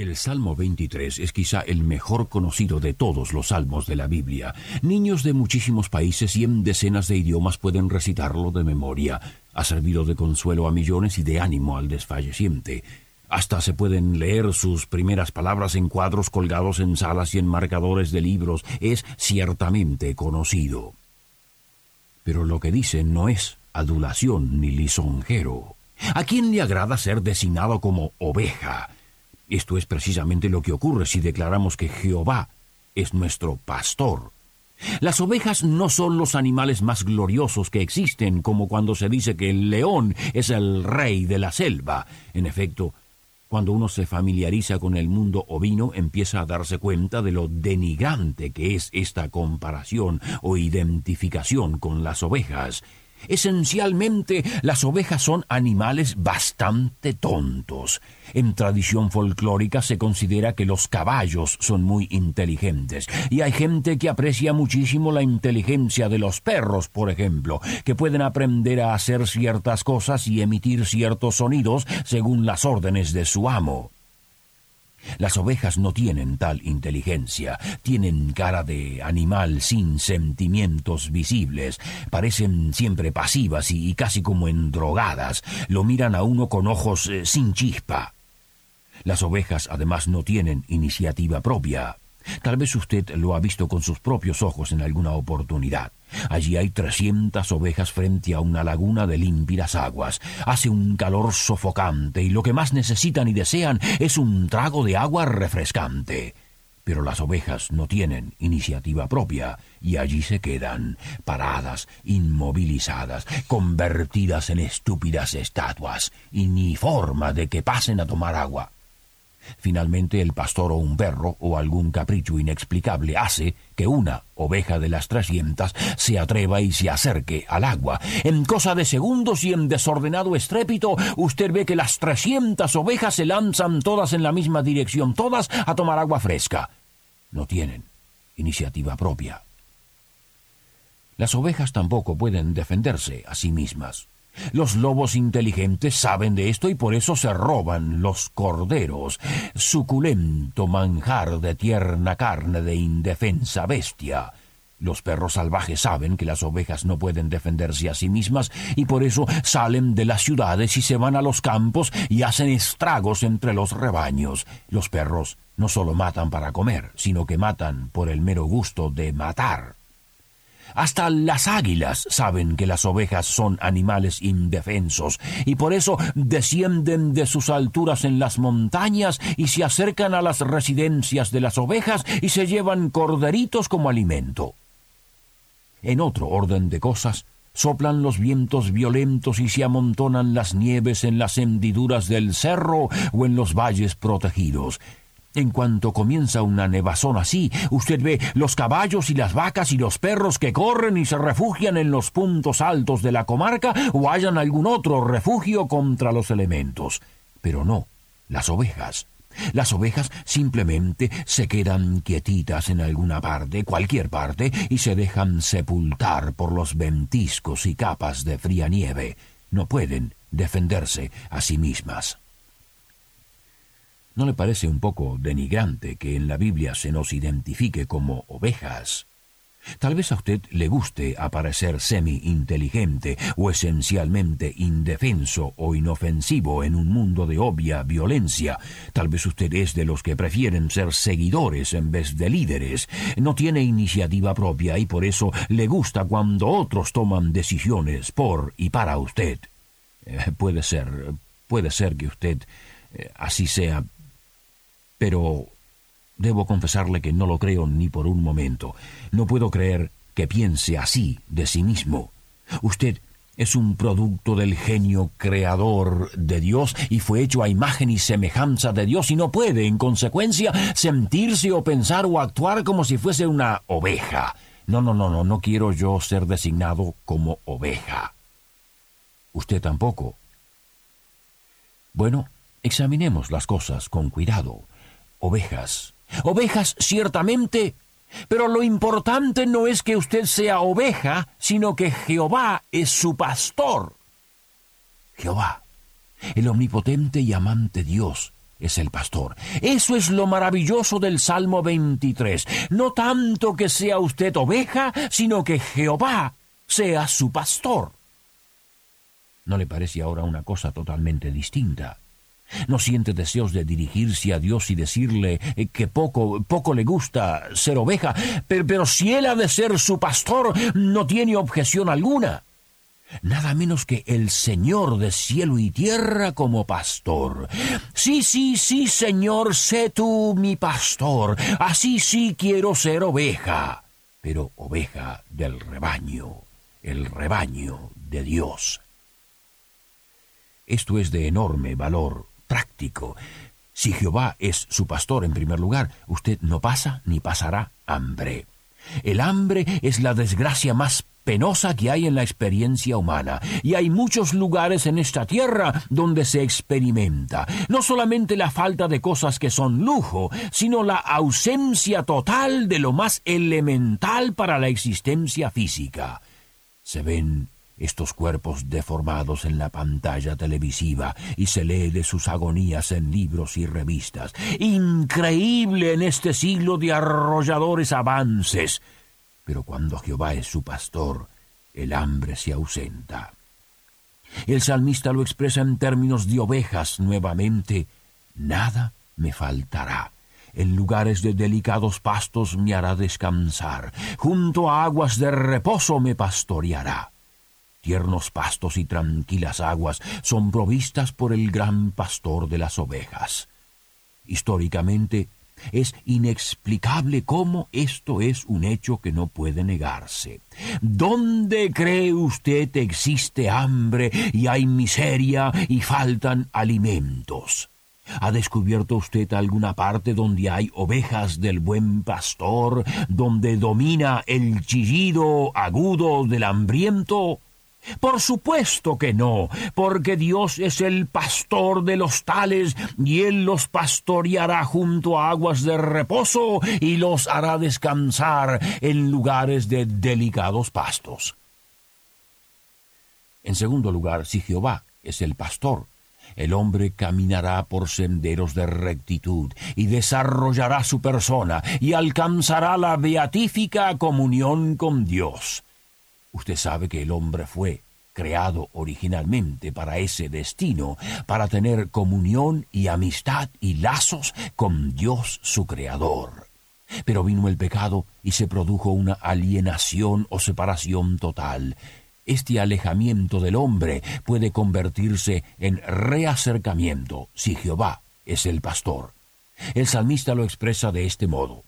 El Salmo 23 es quizá el mejor conocido de todos los salmos de la Biblia. Niños de muchísimos países y en decenas de idiomas pueden recitarlo de memoria. Ha servido de consuelo a millones y de ánimo al desfalleciente. Hasta se pueden leer sus primeras palabras en cuadros colgados en salas y en marcadores de libros. Es ciertamente conocido. Pero lo que dice no es adulación ni lisonjero. ¿A quién le agrada ser designado como oveja? Esto es precisamente lo que ocurre si declaramos que Jehová es nuestro pastor. Las ovejas no son los animales más gloriosos que existen, como cuando se dice que el león es el rey de la selva. En efecto, cuando uno se familiariza con el mundo ovino, empieza a darse cuenta de lo denigrante que es esta comparación o identificación con las ovejas. Esencialmente, las ovejas son animales bastante tontos. En tradición folclórica se considera que los caballos son muy inteligentes, y hay gente que aprecia muchísimo la inteligencia de los perros, por ejemplo, que pueden aprender a hacer ciertas cosas y emitir ciertos sonidos según las órdenes de su amo. Las ovejas no tienen tal inteligencia, tienen cara de animal sin sentimientos visibles, parecen siempre pasivas y, casi como endrogadas, lo miran a uno con ojos eh, sin chispa. Las ovejas además no tienen iniciativa propia, Tal vez usted lo ha visto con sus propios ojos en alguna oportunidad. Allí hay trescientas ovejas frente a una laguna de límpidas aguas. Hace un calor sofocante y lo que más necesitan y desean es un trago de agua refrescante. Pero las ovejas no tienen iniciativa propia y allí se quedan, paradas, inmovilizadas, convertidas en estúpidas estatuas, y ni forma de que pasen a tomar agua. Finalmente el pastor o un perro o algún capricho inexplicable hace que una oveja de las trescientas se atreva y se acerque al agua. En cosa de segundos y en desordenado estrépito, usted ve que las trescientas ovejas se lanzan todas en la misma dirección, todas a tomar agua fresca. No tienen iniciativa propia. Las ovejas tampoco pueden defenderse a sí mismas. Los lobos inteligentes saben de esto y por eso se roban los corderos, suculento manjar de tierna carne de indefensa bestia. Los perros salvajes saben que las ovejas no pueden defenderse a sí mismas y por eso salen de las ciudades y se van a los campos y hacen estragos entre los rebaños. Los perros no solo matan para comer, sino que matan por el mero gusto de matar. Hasta las águilas saben que las ovejas son animales indefensos y por eso descienden de sus alturas en las montañas y se acercan a las residencias de las ovejas y se llevan corderitos como alimento. En otro orden de cosas, soplan los vientos violentos y se amontonan las nieves en las hendiduras del cerro o en los valles protegidos, en cuanto comienza una nevazón así, usted ve los caballos y las vacas y los perros que corren y se refugian en los puntos altos de la comarca o hallan algún otro refugio contra los elementos. Pero no, las ovejas. Las ovejas simplemente se quedan quietitas en alguna parte, cualquier parte, y se dejan sepultar por los ventiscos y capas de fría nieve. No pueden defenderse a sí mismas. ¿No le parece un poco denigrante que en la Biblia se nos identifique como ovejas? Tal vez a usted le guste aparecer semi-inteligente o esencialmente indefenso o inofensivo en un mundo de obvia violencia. Tal vez usted es de los que prefieren ser seguidores en vez de líderes. No tiene iniciativa propia y por eso le gusta cuando otros toman decisiones por y para usted. Eh, puede ser, puede ser que usted eh, así sea, pero debo confesarle que no lo creo ni por un momento. No puedo creer que piense así de sí mismo. Usted es un producto del genio creador de Dios y fue hecho a imagen y semejanza de Dios y no puede, en consecuencia, sentirse o pensar o actuar como si fuese una oveja. No, no, no, no, no quiero yo ser designado como oveja. Usted tampoco. Bueno, examinemos las cosas con cuidado. Ovejas. Ovejas ciertamente pero lo importante no es que usted sea oveja, sino que Jehová es su pastor. Jehová, el omnipotente y amante Dios, es el pastor. Eso es lo maravilloso del Salmo 23. No tanto que sea usted oveja, sino que Jehová sea su pastor. ¿No le parece ahora una cosa totalmente distinta? No siente deseos de dirigirse a Dios y decirle eh, que poco, poco le gusta ser oveja, pero, pero si él ha de ser su pastor, no tiene objeción alguna. Nada menos que el Señor de cielo y tierra como pastor. Sí, sí, sí, Señor, sé tú mi pastor. Así sí quiero ser oveja, pero oveja del rebaño, el rebaño de Dios. Esto es de enorme valor Si Jehová es su pastor en primer lugar, usted no pasa ni pasará hambre. El hambre es la desgracia más penosa que hay en la experiencia humana, y hay muchos lugares en esta tierra donde se experimenta no solamente la falta de cosas que son lujo, sino la ausencia total de lo más elemental para la existencia física. Se ven estos cuerpos deformados en la pantalla televisiva y se lee de sus agonías en libros y revistas. Increíble en este siglo de arrolladores avances. Pero cuando Jehová es su pastor, el hambre se ausenta. El salmista lo expresa en términos de ovejas nuevamente. Nada me faltará. En lugares de delicados pastos me hará descansar. Junto a aguas de reposo me pastoreará. Tiernos pastos y tranquilas aguas son provistas por el gran pastor de las ovejas. Históricamente, es inexplicable cómo esto es un hecho que no puede negarse. ¿Dónde cree usted existe hambre y hay miseria y faltan alimentos? ¿Ha descubierto usted alguna parte donde hay ovejas del buen pastor, donde domina el chillido agudo del hambriento? Por supuesto que no, porque Dios es el pastor de los tales, y Él los pastoreará junto a aguas de reposo, y los hará descansar en lugares de delicados pastos. En segundo lugar, si Jehová es el pastor, el hombre caminará por senderos de rectitud y desarrollará su persona y alcanzará la beatífica comunión con Dios. Usted sabe que el hombre fue creado originalmente para ese destino, para tener comunión y amistad y lazos con Dios su Creador. Pero vino el pecado y se produjo una alienación o separación total. Este alejamiento del hombre puede convertirse en reacercamiento si Jehová es el pastor. El salmista lo expresa de este modo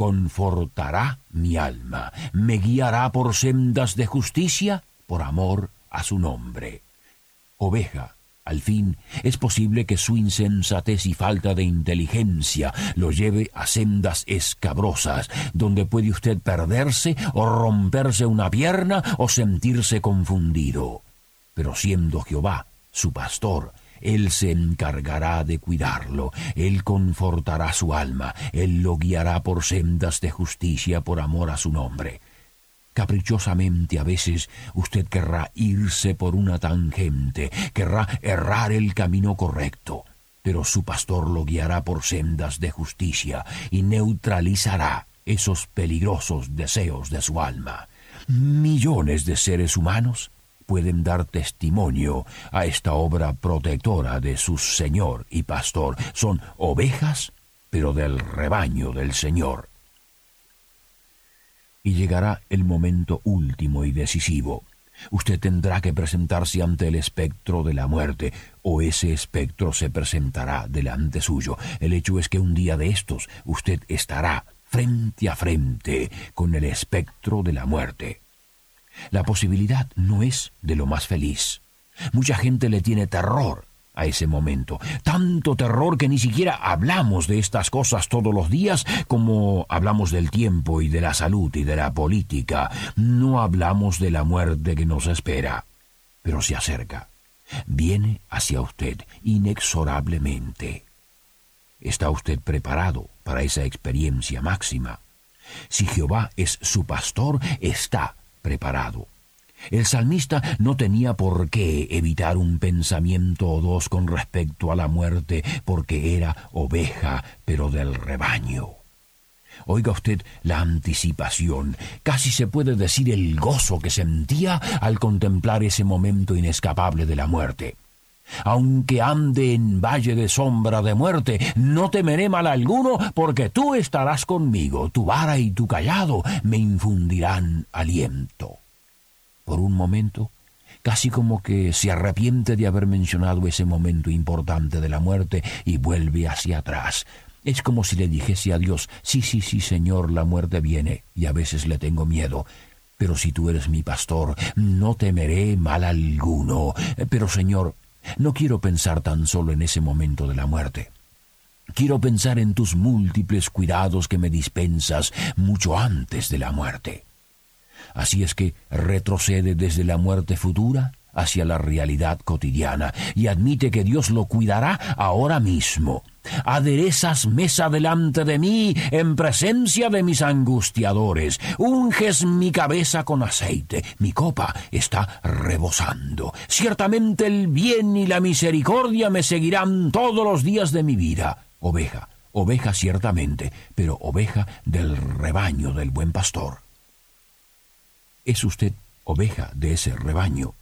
confortará mi alma, me guiará por sendas de justicia por amor a su nombre. Oveja, al fin, es posible que su insensatez y falta de inteligencia lo lleve a sendas escabrosas, donde puede usted perderse o romperse una pierna o sentirse confundido. Pero siendo Jehová su pastor, él se encargará de cuidarlo, Él confortará su alma, Él lo guiará por sendas de justicia por amor a su nombre. Caprichosamente a veces usted querrá irse por una tangente, querrá errar el camino correcto, pero su pastor lo guiará por sendas de justicia y neutralizará esos peligrosos deseos de su alma. Millones de seres humanos pueden dar testimonio a esta obra protectora de su Señor y Pastor. Son ovejas, pero del rebaño del Señor. Y llegará el momento último y decisivo. Usted tendrá que presentarse ante el espectro de la muerte, o ese espectro se presentará delante suyo. El hecho es que un día de estos usted estará frente a frente con el espectro de la muerte. La posibilidad no es de lo más feliz. Mucha gente le tiene terror a ese momento. Tanto terror que ni siquiera hablamos de estas cosas todos los días como hablamos del tiempo y de la salud y de la política. No hablamos de la muerte que nos espera. Pero se acerca. Viene hacia usted inexorablemente. ¿Está usted preparado para esa experiencia máxima? Si Jehová es su pastor, está preparado. El salmista no tenía por qué evitar un pensamiento o dos con respecto a la muerte, porque era oveja, pero del rebaño. Oiga usted la anticipación, casi se puede decir el gozo que sentía al contemplar ese momento inescapable de la muerte. Aunque ande en valle de sombra de muerte, no temeré mal alguno, porque tú estarás conmigo, tu vara y tu callado me infundirán aliento. Por un momento, casi como que se arrepiente de haber mencionado ese momento importante de la muerte y vuelve hacia atrás. Es como si le dijese a Dios, sí, sí, sí, Señor, la muerte viene, y a veces le tengo miedo, pero si tú eres mi pastor, no temeré mal alguno. Pero, Señor, no quiero pensar tan solo en ese momento de la muerte. Quiero pensar en tus múltiples cuidados que me dispensas mucho antes de la muerte. Así es que retrocede desde la muerte futura hacia la realidad cotidiana y admite que Dios lo cuidará ahora mismo. Aderezas mesa delante de mí en presencia de mis angustiadores. Unges mi cabeza con aceite. Mi copa está rebosando. Ciertamente el bien y la misericordia me seguirán todos los días de mi vida. Oveja, oveja ciertamente, pero oveja del rebaño del buen pastor. ¿Es usted oveja de ese rebaño?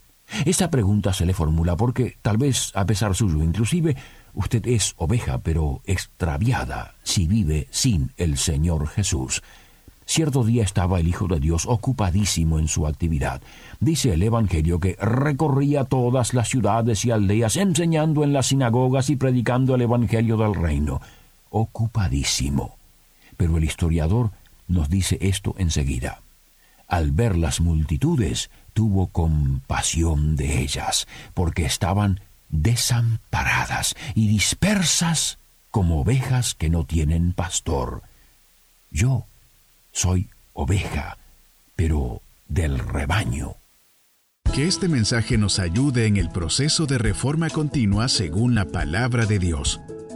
Esta pregunta se le formula porque, tal vez a pesar suyo inclusive, usted es oveja pero extraviada si vive sin el Señor Jesús. Cierto día estaba el Hijo de Dios ocupadísimo en su actividad. Dice el Evangelio que recorría todas las ciudades y aldeas enseñando en las sinagogas y predicando el Evangelio del reino. Ocupadísimo. Pero el historiador nos dice esto enseguida al ver las multitudes, tuvo compasión de ellas, porque estaban desamparadas y dispersas como ovejas que no tienen pastor. Yo soy oveja, pero del rebaño. Que este mensaje nos ayude en el proceso de reforma continua según la palabra de Dios.